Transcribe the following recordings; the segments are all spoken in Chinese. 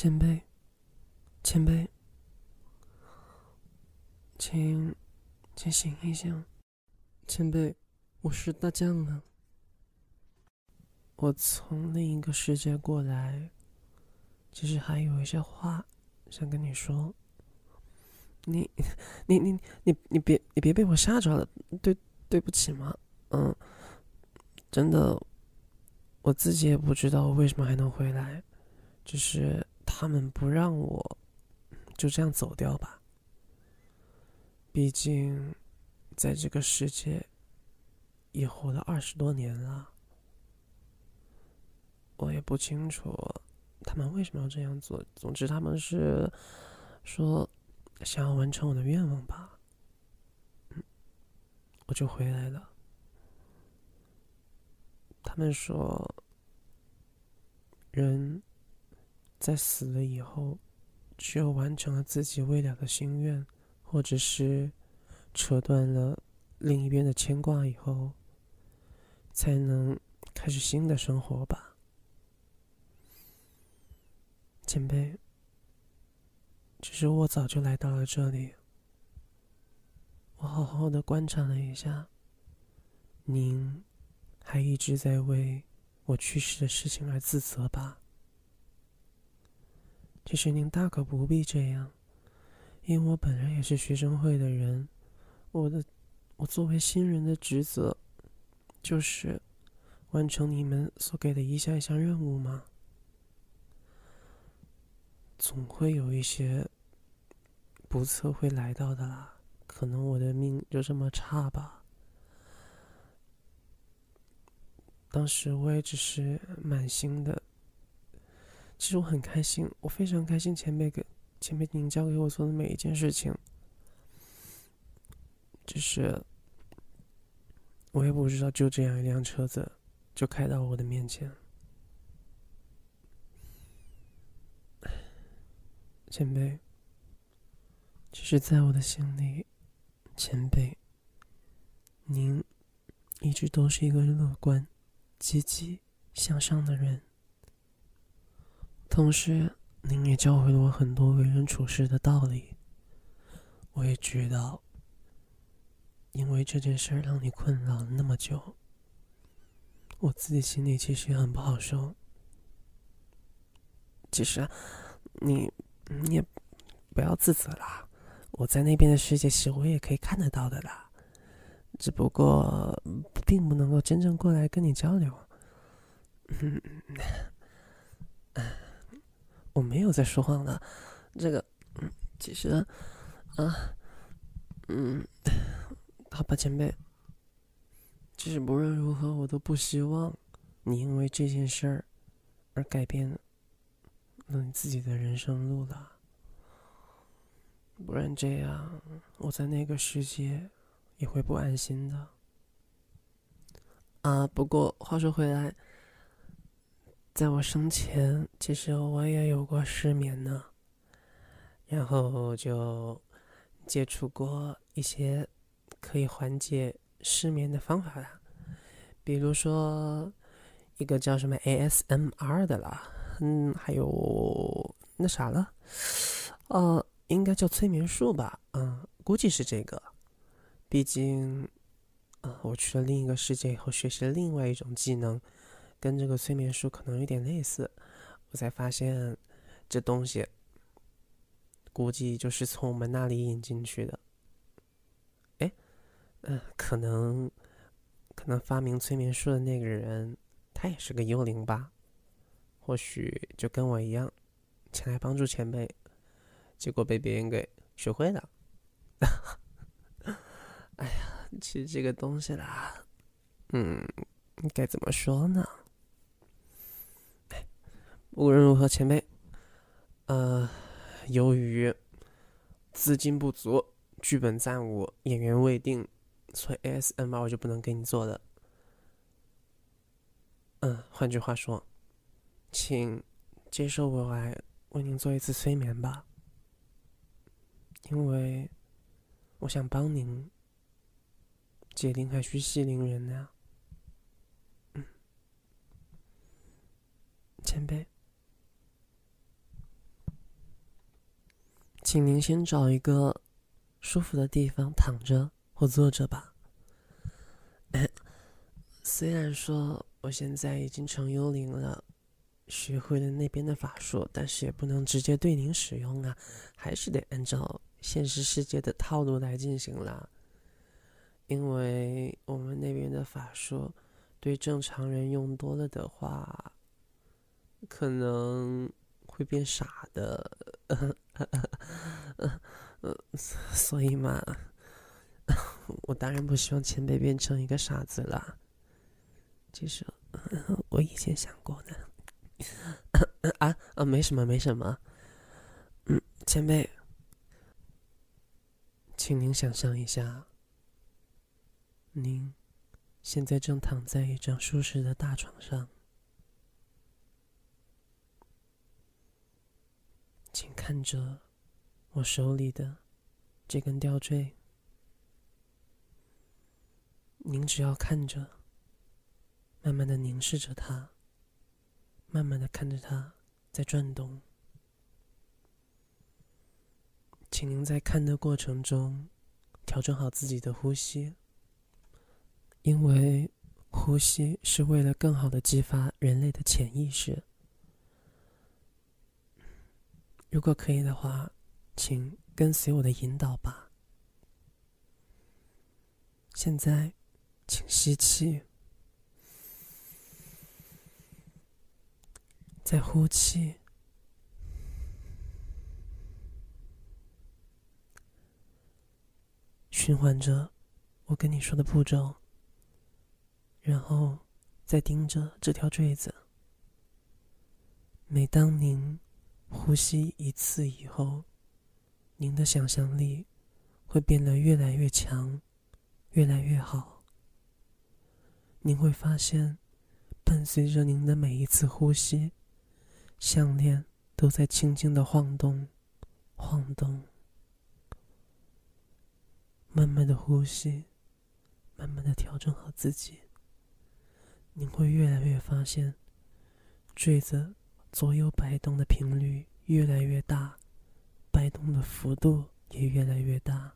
前辈，前辈，请，请醒一醒，前辈，我是大将啊，我从另一个世界过来，其实还有一些话想跟你说。你，你，你，你，你别，你别被我吓着了，对，对不起嘛，嗯，真的，我自己也不知道为什么还能回来，只是。他们不让我就这样走掉吧。毕竟，在这个世界也活了二十多年了，我也不清楚他们为什么要这样做。总之，他们是说想要完成我的愿望吧。我就回来了。他们说，人。在死了以后，只有完成了自己未了的心愿，或者是扯断了另一边的牵挂以后，才能开始新的生活吧。前辈，其实我早就来到了这里，我好好的观察了一下，您还一直在为我去世的事情而自责吧？其实您大可不必这样，因为我本人也是学生会的人，我的，我作为新人的职责，就是完成你们所给的一项一项任务嘛。总会有一些不测会来到的啦，可能我的命就这么差吧。当时我也只是满心的。其实我很开心，我非常开心。前辈给前辈您教给我做的每一件事情，只是我也不知道，就这样一辆车子就开到我的面前。前辈，其实，在我的心里，前辈，您一直都是一个乐观、积极向上的人。同时，您也教会了我很多为人处事的道理。我也知道，因为这件事让你困扰了那么久，我自己心里其实也很不好受。其实，你你也不要自责啦，我在那边的世界，其实我也可以看得到的啦，只不过并不能够真正过来跟你交流。嗯。我没有在说谎的，这个，嗯，其实，啊，嗯，好吧，前辈，其实无论如何，我都不希望你因为这件事儿而改变了你自己的人生路了，不然这样我在那个世界也会不安心的。啊，不过话说回来。在我生前，其实我也有过失眠呢，然后就接触过一些可以缓解失眠的方法啦，比如说一个叫什么 ASMR 的啦，嗯，还有那啥了，呃，应该叫催眠术吧，嗯，估计是这个，毕竟，啊，我去了另一个世界以后，学习了另外一种技能。跟这个催眠术可能有点类似，我才发现这东西估计就是从我们那里引进去的。哎，嗯，可能可能发明催眠术的那个人他也是个幽灵吧？或许就跟我一样前来帮助前辈，结果被别人给学会了。哎呀，其实这个东西啦，嗯，该怎么说呢？无论如何，前辈，呃，由于资金不足、剧本暂无、演员未定，所以 ASMR 我就不能给你做了。嗯，换句话说，请接受我来为您做一次催眠吧，因为我想帮您解铃还需系铃人呢。嗯，前辈。请您先找一个舒服的地方躺着或坐着吧。虽然说我现在已经成幽灵了，学会了那边的法术，但是也不能直接对您使用啊，还是得按照现实世界的套路来进行啦。因为我们那边的法术，对正常人用多了的话，可能会变傻的。所以嘛，我当然不希望前辈变成一个傻子了。其实我以前想过的。啊啊，没什么，没什么。嗯，前辈，请您想象一下。您现在正躺在一张舒适的大床上，请看着我手里的这根吊坠。您只要看着，慢慢的凝视着它，慢慢的看着它在转动。请您在看的过程中，调整好自己的呼吸。因为呼吸是为了更好的激发人类的潜意识。如果可以的话，请跟随我的引导吧。现在，请吸气，再呼气，循环着我跟你说的步骤。然后，再盯着这条坠子。每当您呼吸一次以后，您的想象力会变得越来越强，越来越好。您会发现，伴随着您的每一次呼吸，项链都在轻轻的晃动，晃动。慢慢的呼吸，慢慢的调整好自己。您会越来越发现，坠子左右摆动的频率越来越大，摆动的幅度也越来越大。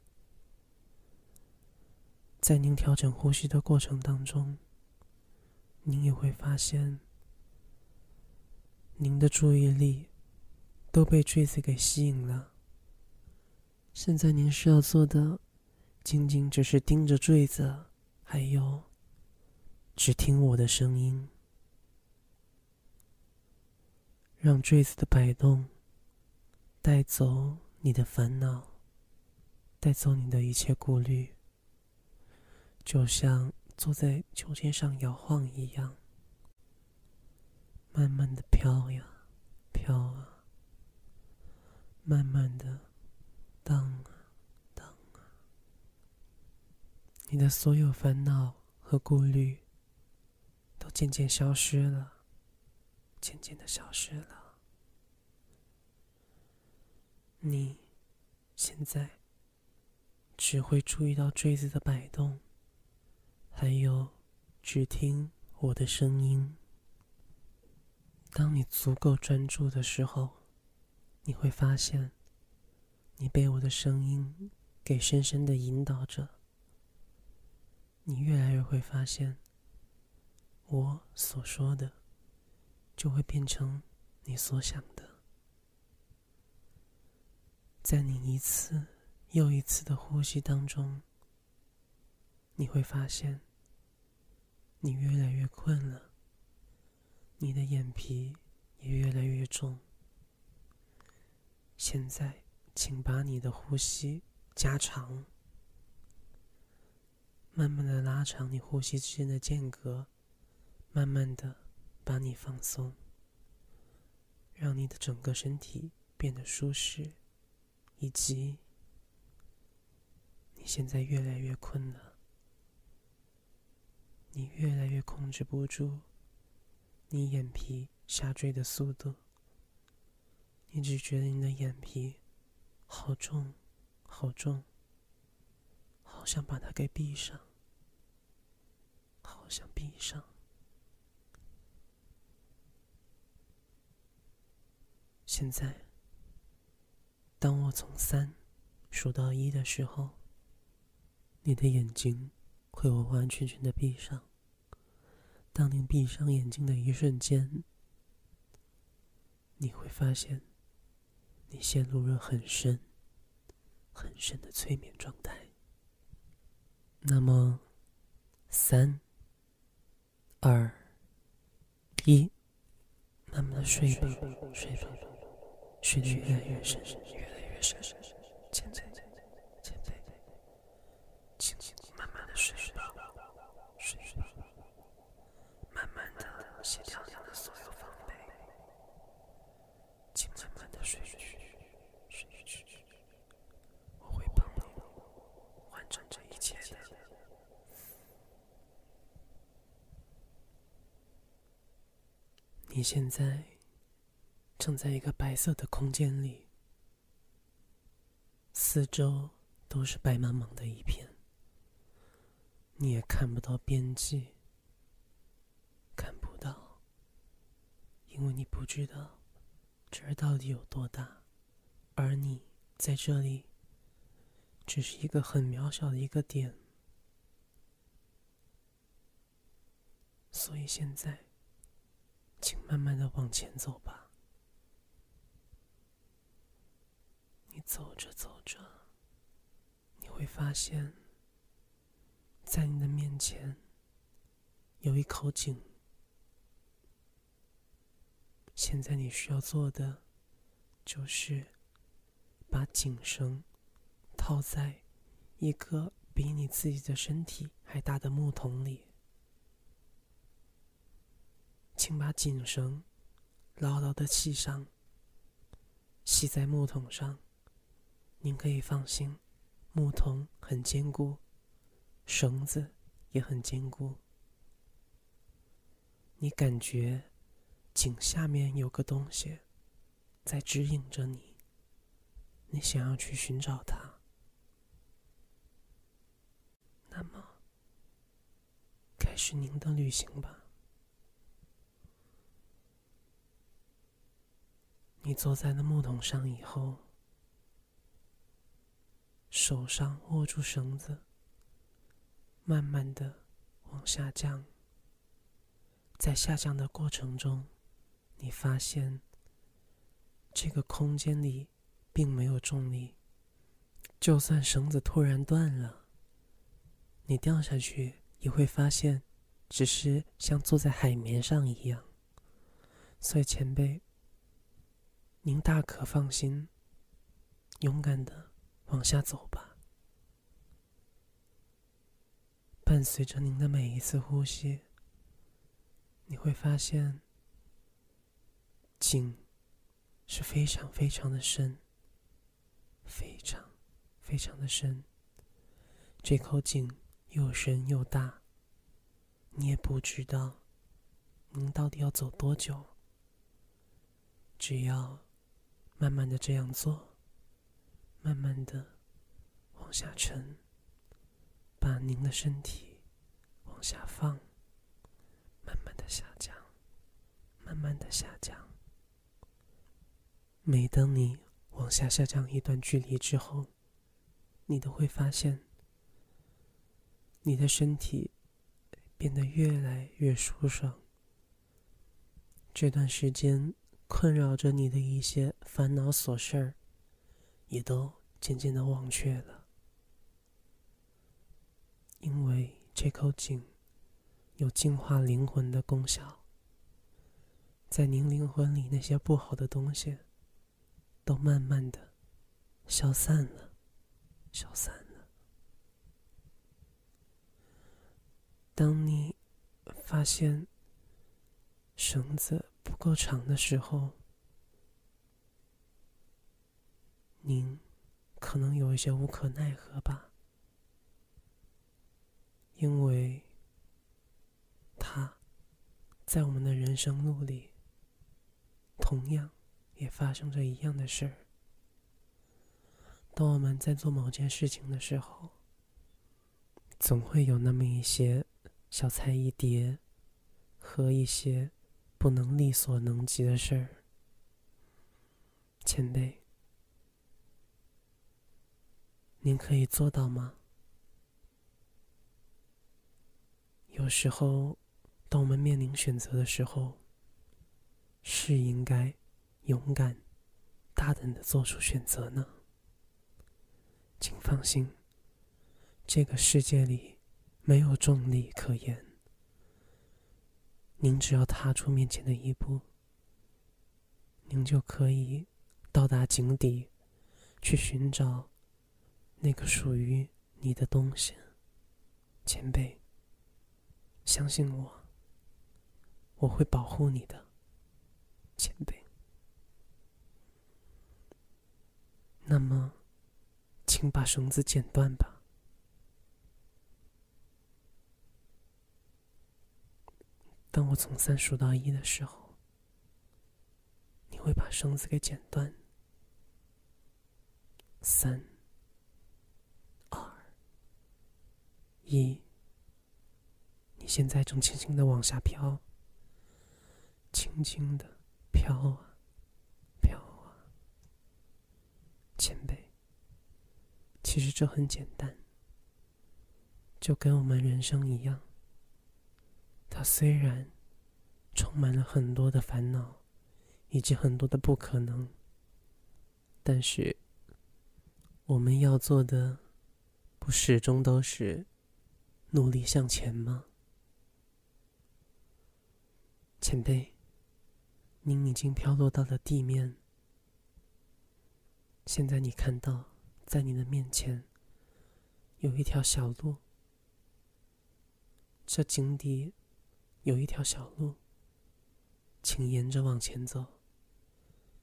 在您调整呼吸的过程当中，您也会发现，您的注意力都被坠子给吸引了。现在您需要做的，仅仅只是盯着坠子，还有。只听我的声音，让坠子的摆动带走你的烦恼，带走你的一切顾虑，就像坐在秋千上摇晃一样，慢慢的飘呀飘啊，慢慢的荡啊荡啊，你的所有烦恼和顾虑。都渐渐消失了，渐渐的消失了。你现在只会注意到坠子的摆动，还有只听我的声音。当你足够专注的时候，你会发现，你被我的声音给深深的引导着。你越来越会发现。我所说的，就会变成你所想的。在你一次又一次的呼吸当中，你会发现，你越来越困了，你的眼皮也越来越重。现在，请把你的呼吸加长，慢慢的拉长你呼吸之间的间隔。慢慢的，把你放松，让你的整个身体变得舒适，以及你现在越来越困了，你越来越控制不住你眼皮下坠的速度，你只觉得你的眼皮好重，好重，好想把它给闭上，好想闭上。现在，当我从三数到一的时候，你的眼睛会完完全全的闭上。当你闭上眼睛的一瞬间，你会发现，你陷入了很深、很深的催眠状态。那么，三、二、一，慢慢的睡吧，睡吧，睡得越来越深，越来越深，现在，现在，轻轻慢慢的睡吧，睡吧，慢慢的卸掉你的所有防备，请慢慢的睡去，睡去，我会帮你完成这一切的。你现在正在一个白色的空间里，四周都是白茫茫的一片，你也看不到边际，看不到，因为你不知道这儿到底有多大，而你在这里只是一个很渺小的一个点，所以现在。请慢慢的往前走吧。走着走着，你会发现，在你的面前有一口井。现在你需要做的，就是把井绳套在一个比你自己的身体还大的木桶里。请把井绳牢牢的系上，系在木桶上。您可以放心，木桶很坚固，绳子也很坚固。你感觉井下面有个东西在指引着你，你想要去寻找它。那么，开始您的旅行吧。你坐在那木桶上以后，手上握住绳子，慢慢的往下降。在下降的过程中，你发现这个空间里并没有重力，就算绳子突然断了，你掉下去也会发现，只是像坐在海绵上一样。所以前辈。您大可放心，勇敢的往下走吧。伴随着您的每一次呼吸，你会发现井是非常非常的深，非常非常的深。这口井又深又大，你也不知道您到底要走多久。只要。慢慢的这样做，慢慢的往下沉，把您的身体往下放，慢慢的下降，慢慢的下降。每当你往下下降一段距离之后，你都会发现，你的身体变得越来越舒爽。这段时间。困扰着你的一些烦恼琐事儿，也都渐渐的忘却了，因为这口井有净化灵魂的功效，在您灵魂里那些不好的东西，都慢慢的消散了，消散了。当你发现绳子。不够长的时候，您可能有一些无可奈何吧，因为他在我们的人生路里，同样也发生着一样的事儿。当我们在做某件事情的时候，总会有那么一些小菜一碟和一些。不能力所能及的事儿，前辈，您可以做到吗？有时候，当我们面临选择的时候，是应该勇敢、大胆的做出选择呢？请放心，这个世界里没有重力可言。您只要踏出面前的一步，您就可以到达井底，去寻找那个属于你的东西。前辈，相信我，我会保护你的，前辈。那么，请把绳子剪断吧。当我从三数到一的时候，你会把绳子给剪断。三、二、一，你现在正轻轻的往下飘，轻轻的飘啊，飘啊。前辈，其实这很简单，就跟我们人生一样。它虽然充满了很多的烦恼，以及很多的不可能，但是我们要做的，不始终都是努力向前吗？前辈，您已经飘落到了地面，现在你看到，在你的面前有一条小路，这井底。有一条小路，请沿着往前走。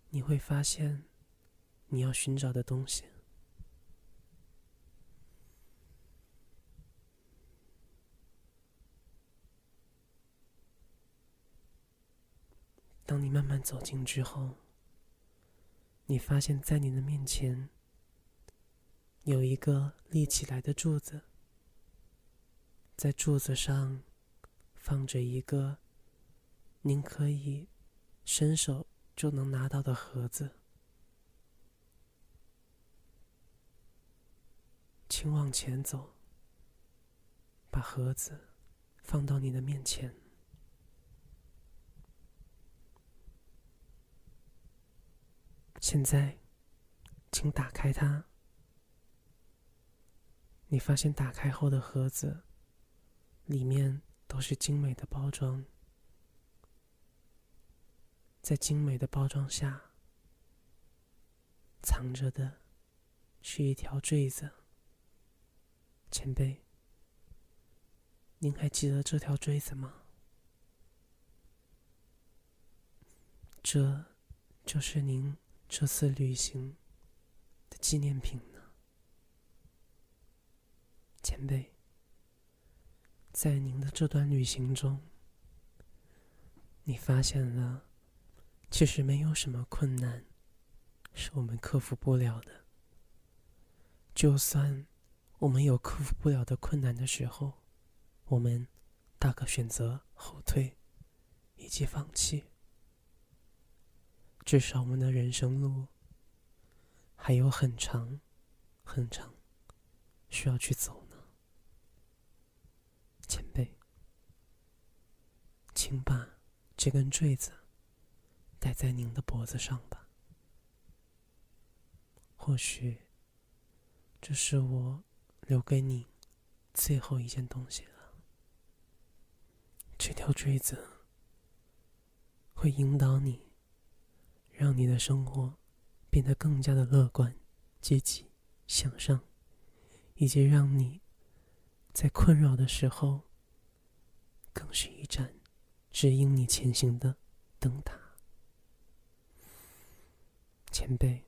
你会发现你要寻找的东西。当你慢慢走近之后，你发现在你的面前有一个立起来的柱子，在柱子上。放着一个您可以伸手就能拿到的盒子，请往前走，把盒子放到你的面前。现在，请打开它。你发现打开后的盒子里面。都是精美的包装，在精美的包装下藏着的是一条坠子。前辈，您还记得这条坠子吗？这就是您这次旅行的纪念品呢，前辈。在您的这段旅行中，你发现了，其实没有什么困难是我们克服不了的。就算我们有克服不了的困难的时候，我们大可选择后退以及放弃。至少我们的人生路还有很长很长需要去走呢。前辈，请把这根坠子戴在您的脖子上吧。或许，这是我留给你最后一件东西了。这条坠子会引导你，让你的生活变得更加的乐观、积极、向上，以及让你。在困扰的时候，更是一盏指引你前行的灯塔。前辈，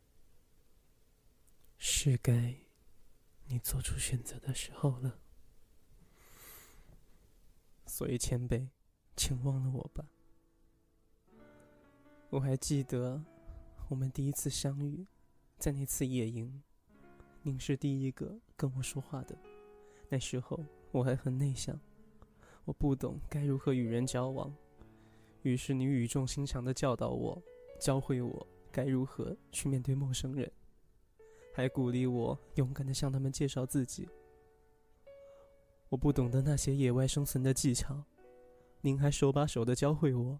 是该你做出选择的时候了。所以，前辈，请忘了我吧。我还记得我们第一次相遇，在那次野营，您是第一个跟我说话的。那时候我还很内向，我不懂该如何与人交往。于是你语重心长的教导我，教会我该如何去面对陌生人。还鼓励我勇敢的向他们介绍自己。我不懂得那些野外生存的技巧，您还手把手的教会我。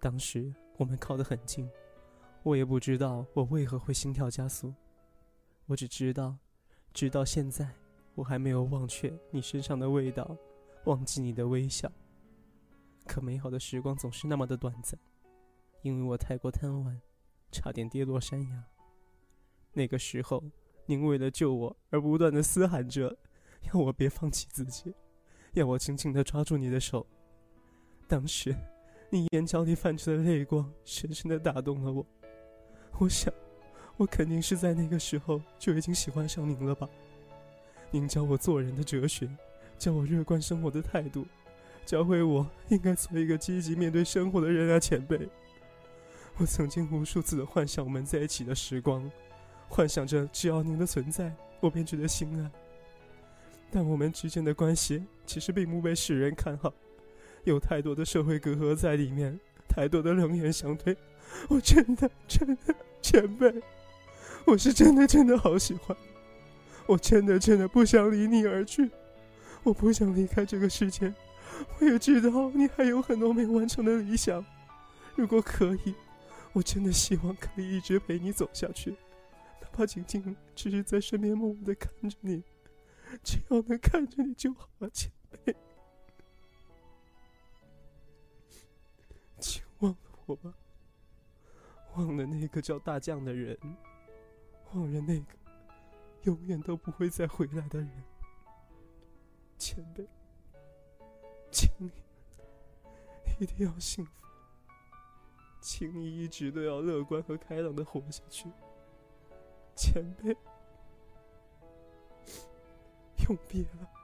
当时我们靠得很近，我也不知道我为何会心跳加速，我只知道，直到现在，我还没有忘却你身上的味道，忘记你的微笑。可美好的时光总是那么的短暂，因为我太过贪玩，差点跌落山崖。那个时候，您为了救我而不断的嘶喊着，要我别放弃自己，要我紧紧的抓住你的手。当时。你眼角里泛出的泪光，深深的打动了我。我想，我肯定是在那个时候就已经喜欢上您了吧？您教我做人的哲学，教我乐观生活的态度，教会我应该做一个积极面对生活的人啊，前辈。我曾经无数次的幻想我们在一起的时光，幻想着只要您的存在，我便觉得心安。但我们之间的关系其实并不被世人看好。有太多的社会隔阂在里面，太多的冷眼相对。我真的真的前辈，我是真的真的好喜欢，我真的真的不想离你而去，我不想离开这个世界。我也知道你还有很多没完成的理想，如果可以，我真的希望可以一直陪你走下去，哪怕仅仅只是在身边默默的看着你，只要能看着你就好了，前辈。我，忘了那个叫大将的人，忘了那个永远都不会再回来的人。前辈，请你一定要幸福，请你一直都要乐观和开朗的活下去。前辈，永别了。